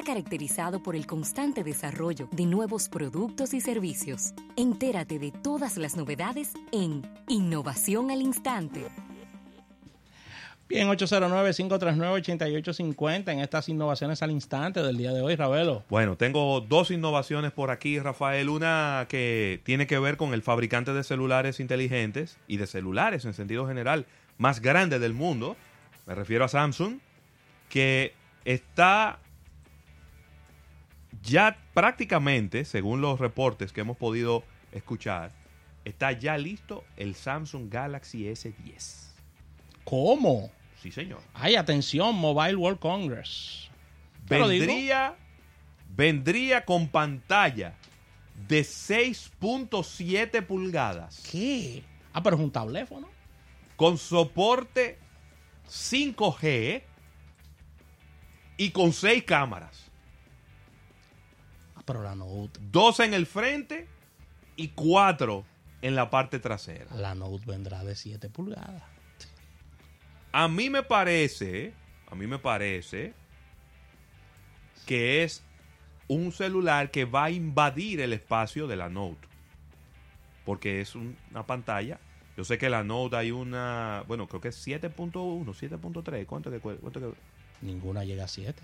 está caracterizado por el constante desarrollo de nuevos productos y servicios. Entérate de todas las novedades en Innovación al Instante. Bien, 809-539-8850 en estas innovaciones al instante del día de hoy, Ravelo. Bueno, tengo dos innovaciones por aquí, Rafael. Una que tiene que ver con el fabricante de celulares inteligentes y de celulares en sentido general más grande del mundo. Me refiero a Samsung, que está ya prácticamente, según los reportes que hemos podido escuchar, está ya listo el Samsung Galaxy S10. ¿Cómo? Sí, señor. Ay, atención, Mobile World Congress. Vendría, vendría con pantalla de 6.7 pulgadas. ¿Qué? Ah, pero es un teléfono. Con soporte 5G y con 6 cámaras. Pero la Note. Dos en el frente y cuatro en la parte trasera. La Note vendrá de 7 pulgadas. A mí me parece, a mí me parece que es un celular que va a invadir el espacio de la Note. Porque es una pantalla. Yo sé que la Note hay una, bueno, creo que es 7.1, 7.3. ¿Cuánto que cuánto que Ninguna llega a 7.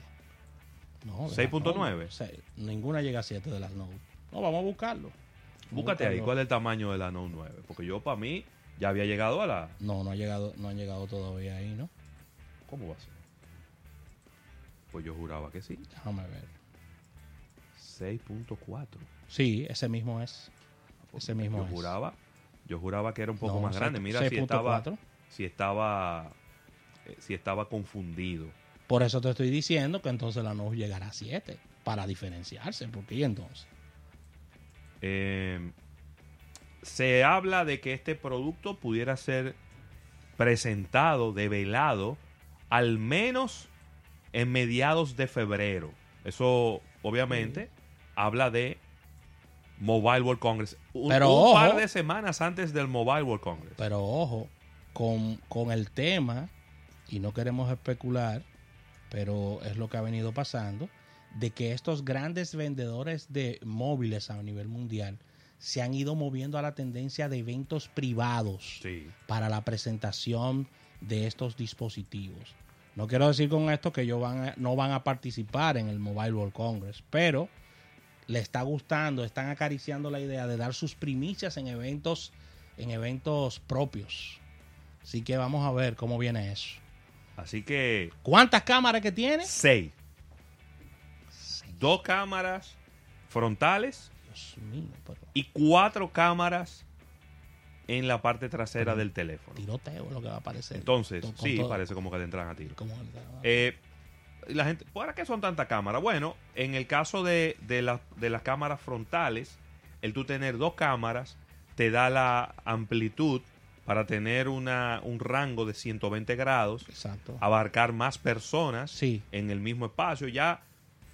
No, 6.9. Ninguna llega a 7 de las Note. No, vamos a buscarlo. Búscate ahí, ¿cuál es el tamaño de la Note 9? Porque yo, para mí, ya había llegado a la. No, no ha llegado, no han llegado todavía ahí, ¿no? ¿Cómo va a ser? Pues yo juraba que sí. Déjame ver. 6.4. Sí, ese mismo es. Ese mismo yo juraba, yo juraba que era un poco más grande. Mira si estaba, si estaba, eh, si estaba confundido. Por eso te estoy diciendo que entonces la no llegará a 7 para diferenciarse. ¿Por qué entonces? Eh, se habla de que este producto pudiera ser presentado, develado, al menos en mediados de febrero. Eso, obviamente, habla de Mobile World Congress. Un, par de semanas antes del Mobile World Congress. Pero ojo, con, con el tema, y no queremos especular, pero es lo que ha venido pasando, de que estos grandes vendedores de móviles a nivel mundial se han ido moviendo a la tendencia de eventos privados para la presentación de estos dispositivos. No quiero decir con esto que ellos van no van a participar en el Mobile World Congress, pero le está gustando, están acariciando la idea de dar sus primicias en eventos, en eventos propios. Así que vamos a ver cómo viene eso. Así que. ¿Cuántas cámaras que tiene? Seis. Dos cámaras frontales y cuatro cámaras en la parte trasera del teléfono. Tiroteo lo que va a aparecer. Entonces, sí, parece como que te entran a tiro. Eh, la gente, ¿para qué son tantas cámaras? Bueno, en el caso de, de, las cámaras frontales, el tú tener dos cámaras te da la amplitud para tener una, un rango de 120 grados, Exacto. abarcar más personas sí. en el mismo espacio. Ya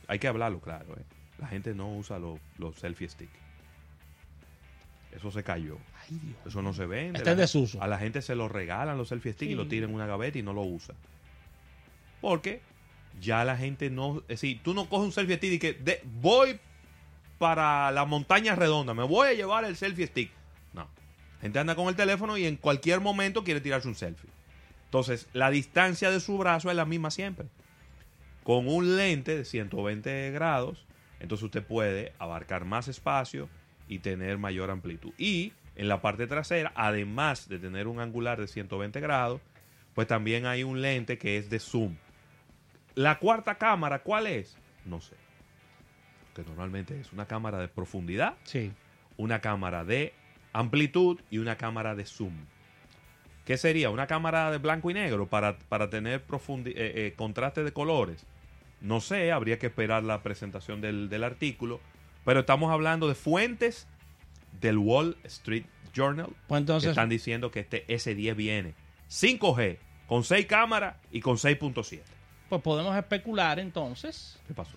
hay que hablarlo claro. ¿eh? la gente no usa los, selfie stick. Eso se cayó. Eso no se vende. Este es desuso. A la gente se lo regalan los selfie stick y lo tiran en una gaveta y no lo usa. Porque ya la gente no. Es decir, tú no coges un selfie stick y que voy para la montaña redonda, me voy a llevar el selfie stick. Gente anda con el teléfono y en cualquier momento quiere tirarse un selfie. Entonces, la distancia de su brazo es la misma siempre. Con un lente de 120 grados, entonces usted puede abarcar más espacio y tener mayor amplitud. Y en la parte trasera, además de tener un angular de 120 grados, pues también hay un lente que es de zoom. La cuarta cámara, ¿cuál es? No sé. Que normalmente es una cámara de profundidad, sí. una cámara de amplitud y una cámara de zoom. ¿Qué sería? Una cámara de blanco y negro para, para tener eh, eh, contraste de colores. No sé, habría que esperar la presentación del, artículo. Pero estamos hablando de fuentes del Wall Street Journal. Pues entonces, están diciendo que este S10 viene 5G, con 6 cámaras y con 6.7. Pues podemos especular entonces. ¿Qué pasó?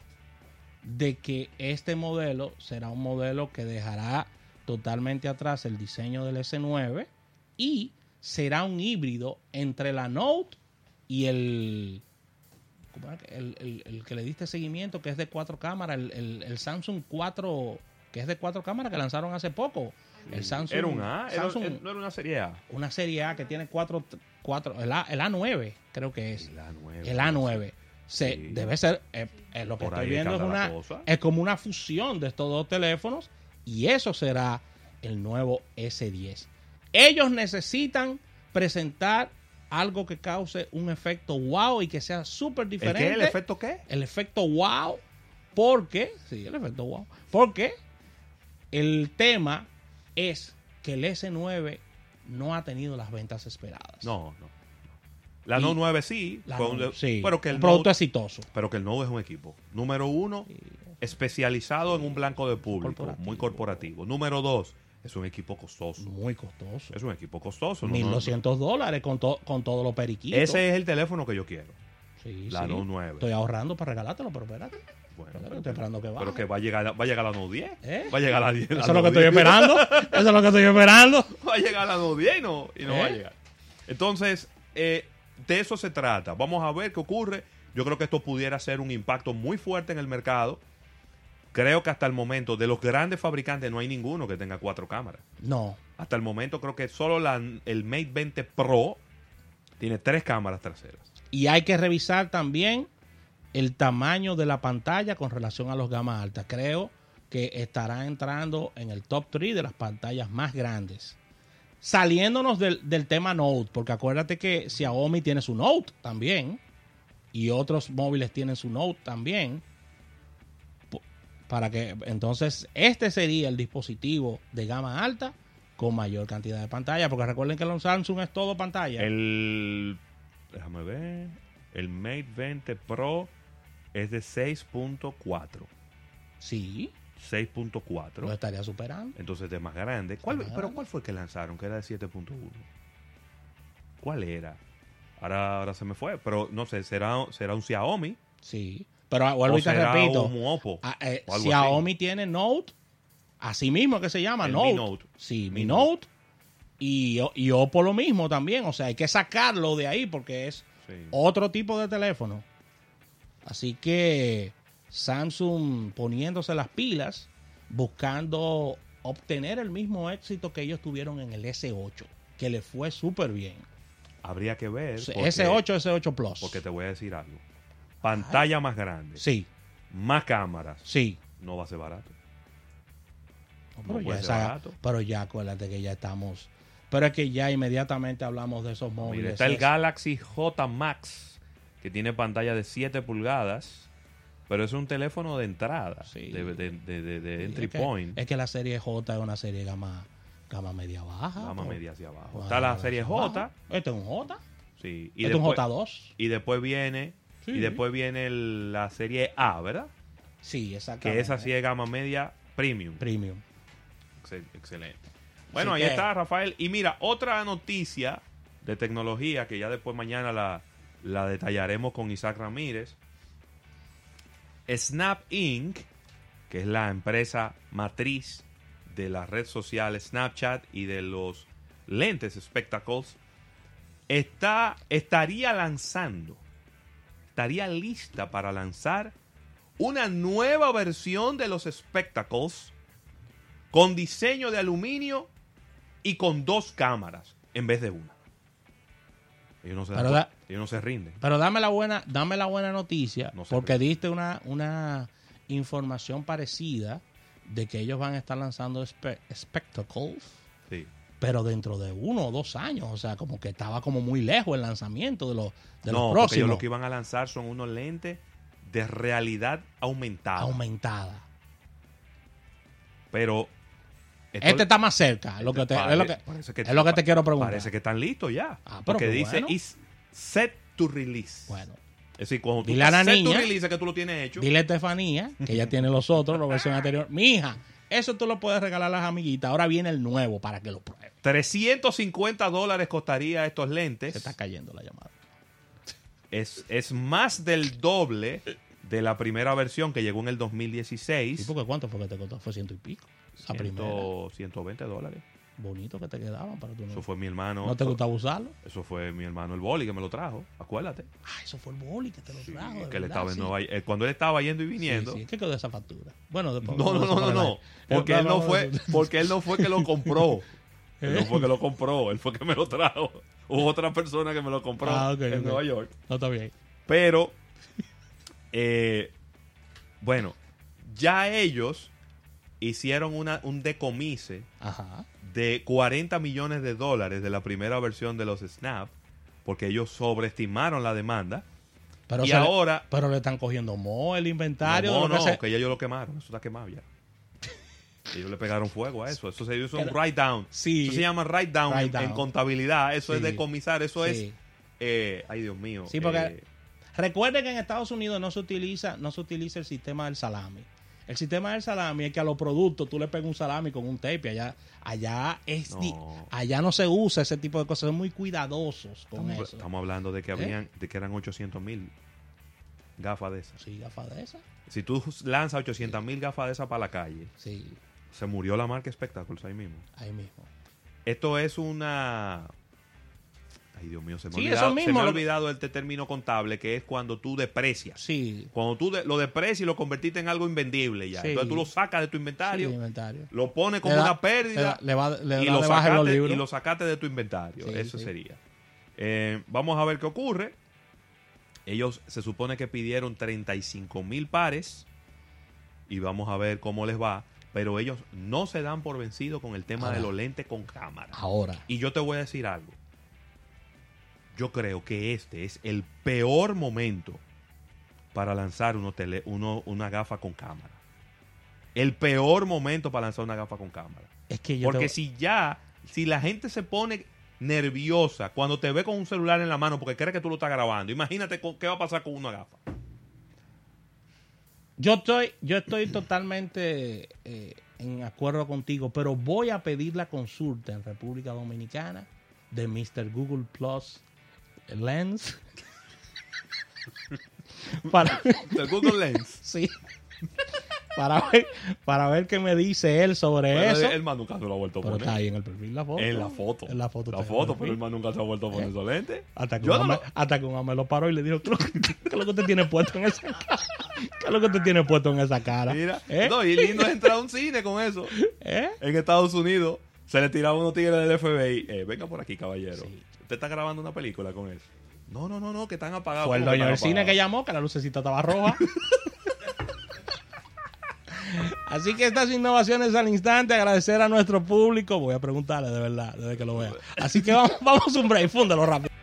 De que este modelo será un modelo que dejará totalmente atrás el diseño del S9 y será un híbrido entre la Note y el ¿cómo era que- el, el- el que le diste seguimiento, que es de cuatro cámaras, el, Samsung 4, que es de cuatro cámaras que lanzaron hace poco. El Samsung. Era un A, era- Samsung, era- no era una serie A. una serie A que tiene cuatro, cuatro el, A, el A9, creo que es. El A9. El A9. Se, Sí. Debe ser, eh, eh, lo que Por estoy viendo es una, cosa. es como una fusión de estos dos teléfonos y eso será el nuevo S10. Ellos necesitan presentar algo que cause un efecto wow y que sea súper ¿El diferente. qué? ¿El efecto qué? El efecto wow. Porque, sí, el efecto wow. Porque el tema es que el S9 no ha tenido las ventas esperadas. No, no. La Note 9 sí, La fue sí, pero que el un producto Note- exitoso. pero que el Note es un equipo. Número uno, especializado en un blanco de público, Corporativo. muy corporativo. Número dos, es un equipo costoso. Muy costoso. Es un equipo costoso. no- no- 1200 dólares con, to- con todos los periquitos. Ese es el teléfono que yo quiero. Sí, la sí. Note 9. Estoy ahorrando para regalártelo, pero espérate. Bueno, Espérate, estoy esperando que baje. pero que va a llegar, va a llegar la Note 10. ¿Eh? Va a llegar la 10. Eso la es lo que estoy 10. esperando. Eso es lo que estoy esperando. va a llegar la Note 10 y no, y no ¿Eh? va a llegar. Entonces, eh, de eso se trata. Vamos a ver qué ocurre. Yo creo que esto pudiera ser un impacto muy fuerte en el mercado. Creo que hasta el momento, de los grandes fabricantes, no hay ninguno que tenga cuatro cámaras. No. Hasta el momento, creo que solo la- el Mate 20 Pro tiene tres cámaras traseras. Y hay que revisar también el tamaño de la pantalla con relación a los gamas altas. Creo que estará entrando en el top 3 de las pantallas más grandes. Saliéndonos del, del tema Note, porque acuérdate que Xiaomi tiene su Note también. Y otros móviles tienen su Note también. Para que entonces este sería el dispositivo de gama alta con mayor cantidad de pantalla. Porque recuerden que los Samsung es todo pantalla. El. Déjame ver. El Mate 20 Pro es de 6.4. Sí, lo 6.4. estaría superando. Entonces es más grande. ¿Cuál, Más pero grande. ¿cuál fue el que lanzaron? Que era de 7.1. ¿Cuál era? Ahora, ahora se me fue. Pero no sé, será, será un Xiaomi. Sí, pero vuelvo y te repito. ah, eh, Xiaomi tiene Note, así mismo que se llama El Note. Mi Note. Sí, Mi Note. Y, y Oppo lo mismo también. O sea, hay que sacarlo de ahí porque es Sí. otro tipo de teléfono. Así que Samsung poniéndose las pilas, buscando obtener el mismo éxito que ellos tuvieron en el S8, que le fue súper bien. Habría que ver. porque- S8, S8 Plus. Porque te voy a decir algo. Pantalla más grande. Sí, Más cámaras. sí. No va a ser barato. No, No pero, ya esa- barato. pero ya acuérdate que ya estamos. Pero es que ya inmediatamente hablamos de esos móviles. Mira, está el Galaxy J Max, que tiene pantalla de 7 pulgadas, pero es un teléfono de entrada, Sí. de, de- de- de- de es entry que- point, Es que la serie J es una serie gama, gama media baja. gama o- media hacia abajo. Está la serie J. Este es un J. sí, y este es un después, J2. y después viene Sí. y después viene el- la serie A, ¿verdad? Sí, exacto. Que esa sí es gama media premium. Premium. Excel- Excelente. Bueno, Así ahí que- está, Rafael. Y mira, otra noticia de tecnología que ya después mañana la, la detallaremos con Isaac Ramírez. Snap Inc., que es la empresa matriz de la red social Snapchat y de los lentes Spectacles, está, estaría lanzando, estaría lista para lanzar una nueva versión de los Spectacles con diseño de aluminio y con dos cámaras en vez de una. Ellos no se, dan Pero cuenta, da- ellos no se rinden. Pero dame la buena, dame la buena noticia, No porque pero- diste una, una información parecida de que ellos van a estar lanzando spe- spectacles, Sí. Pero dentro de uno o dos años. O sea, como que estaba como muy lejos el lanzamiento de los, de no, los porque ellos próximos. lo que iban a lanzar son unos lentes de realidad aumentada. aumentada. pero esto- Este está más cerca, lo que te- pare- es lo que, es lo que te quiero preguntar. Parece que están listos ya. Ah, pero porque dice bueno. is set to release. Bueno, Es decir, cuando tú Dile a la set to niña- release es que tú lo tienes hecho. dile a Estefanía, que ella tiene los otros, la versión anterior. Mi hija, eso tú lo puedes regalar a las amiguitas. Ahora viene el nuevo para que lo pruebe. 350 dólares costaría estos lentes. Se está cayendo la llamada. Es, es más del doble de la primera versión que llegó en el 2016. ¿Y por qué cuánto fue que te costó? Fue ciento y pico. La Ciento- primera. 120 dólares. Bonitos que te quedaban para tu Eso fue mi hermano. ¿No te gustaba usarlo? Eso fue mi hermano el boli que me lo trajo. Acuérdate. Ah, eso fue el boli que te lo Sí, trajo. que él estaba en. Nueva York. Cuando él estaba yendo y viniendo. Sí, ¿qué quedó de esa factura? Bueno, después. No, no, no, no, no. Porque él no fue, porque él no fue que lo compró. Él no fue que lo compró, él fue que me lo trajo. Hubo otra persona que me lo compró Ah, en. Nueva York. No, está bien. Pero, eh, bueno, ya ellos hicieron una, un decomise Ajá. De 40 millones de dólares de la primera versión de los Snap, porque ellos sobreestimaron la demanda. Pero y se le- ahora, pero le están cogiendo mo el inventario. no, no, que ya ellos lo quemaron, eso está quemado ya. Ellos le pegaron fuego a eso. Eso se hizo un write down. Sí. Eso se llama write down, Write en, down. en contabilidad. Eso es decomisar. Eso es. Eh, ay, Dios mío. Sí, porque- eh, Recuerden que en Estados Unidos no se utiliza, no se utiliza el sistema del salami. El sistema del salami es que a los productos tú le pegas un salami con un tape. Allá, allá es No. allá no se usa ese tipo de cosas. Son muy cuidadosos con estamos, eso. estamos hablando de que habían, de que eran 800 mil gafas de esas. Sí, gafas de esas. Si tú lanzas 800 mil gafas de esas para la calle, Sí, se murió la marca Spectacles ahí mismo. ahí mismo. Esto es una. Ay, Dios mío, se me, ha Sí, olvidado, eso se mismo, me ha olvidado este término contable que es cuando tú deprecias. Sí. Cuando tú de- lo deprecias y lo convertiste en algo invendible ya. Sí. Entonces tú lo sacas de tu inventario, Sí, inventario. lo pones como da- una pérdida Le, le y, lo los sacaste, libros. y lo sacaste de tu inventario. Eso sería. Eh, vamos a ver qué ocurre. Ellos se supone que pidieron 35 mil pares y vamos a ver cómo les va. Pero ellos no se dan por vencido con el tema Ahora. de los lentes con cámara. Ahora. Y yo te voy a decir algo. Yo creo que este es el peor momento para lanzar uno tele- uno- una gafa con cámara. El peor momento para lanzar una gafa con cámara. Es que yo Porque te- si ya, si la gente se pone nerviosa cuando te ve con un celular en la mano porque cree que tú lo estás grabando, imagínate qué va a pasar con una gafa. Yo estoy, yo estoy totalmente eh, en acuerdo contigo, pero voy a pedir la consulta en República Dominicana de Mr. Google Plus Lens. para, El Google Lens. sí, para, ver, para ver qué me dice él sobre Pero eso. él más nunca se lo ha vuelto a pero poner. está ahí en el perfil la foto. En la foto. En la foto. La el foto, pero el man nunca se ha vuelto a poner esos lentes. Hasta que, Yo un no hombre, lo- hasta que un hombre lo paró y le dijo, ¿qué es lo que, usted tiene puesto en esa cara? ¿Qué es lo que usted tiene puesto en esa cara? Mira, ¿Eh? no, y lindo es entrar a un cine con eso. ¿Eh? En Estados Unidos se le tiraban unos tigres del FBI. Eh, venga por aquí, caballero. Sí. ¿Usted está grabando una película con eso? No, no, no, no, que están apagados. Fue el ¿Cómo que dueño del cine que llamó, que la lucecita estaba roja. Así que estas innovaciones al instante, agradecer a nuestro público. Voy a preguntarle de verdad, desde que lo vea. Así que vamos, vamos a un break, fúndalo rápido.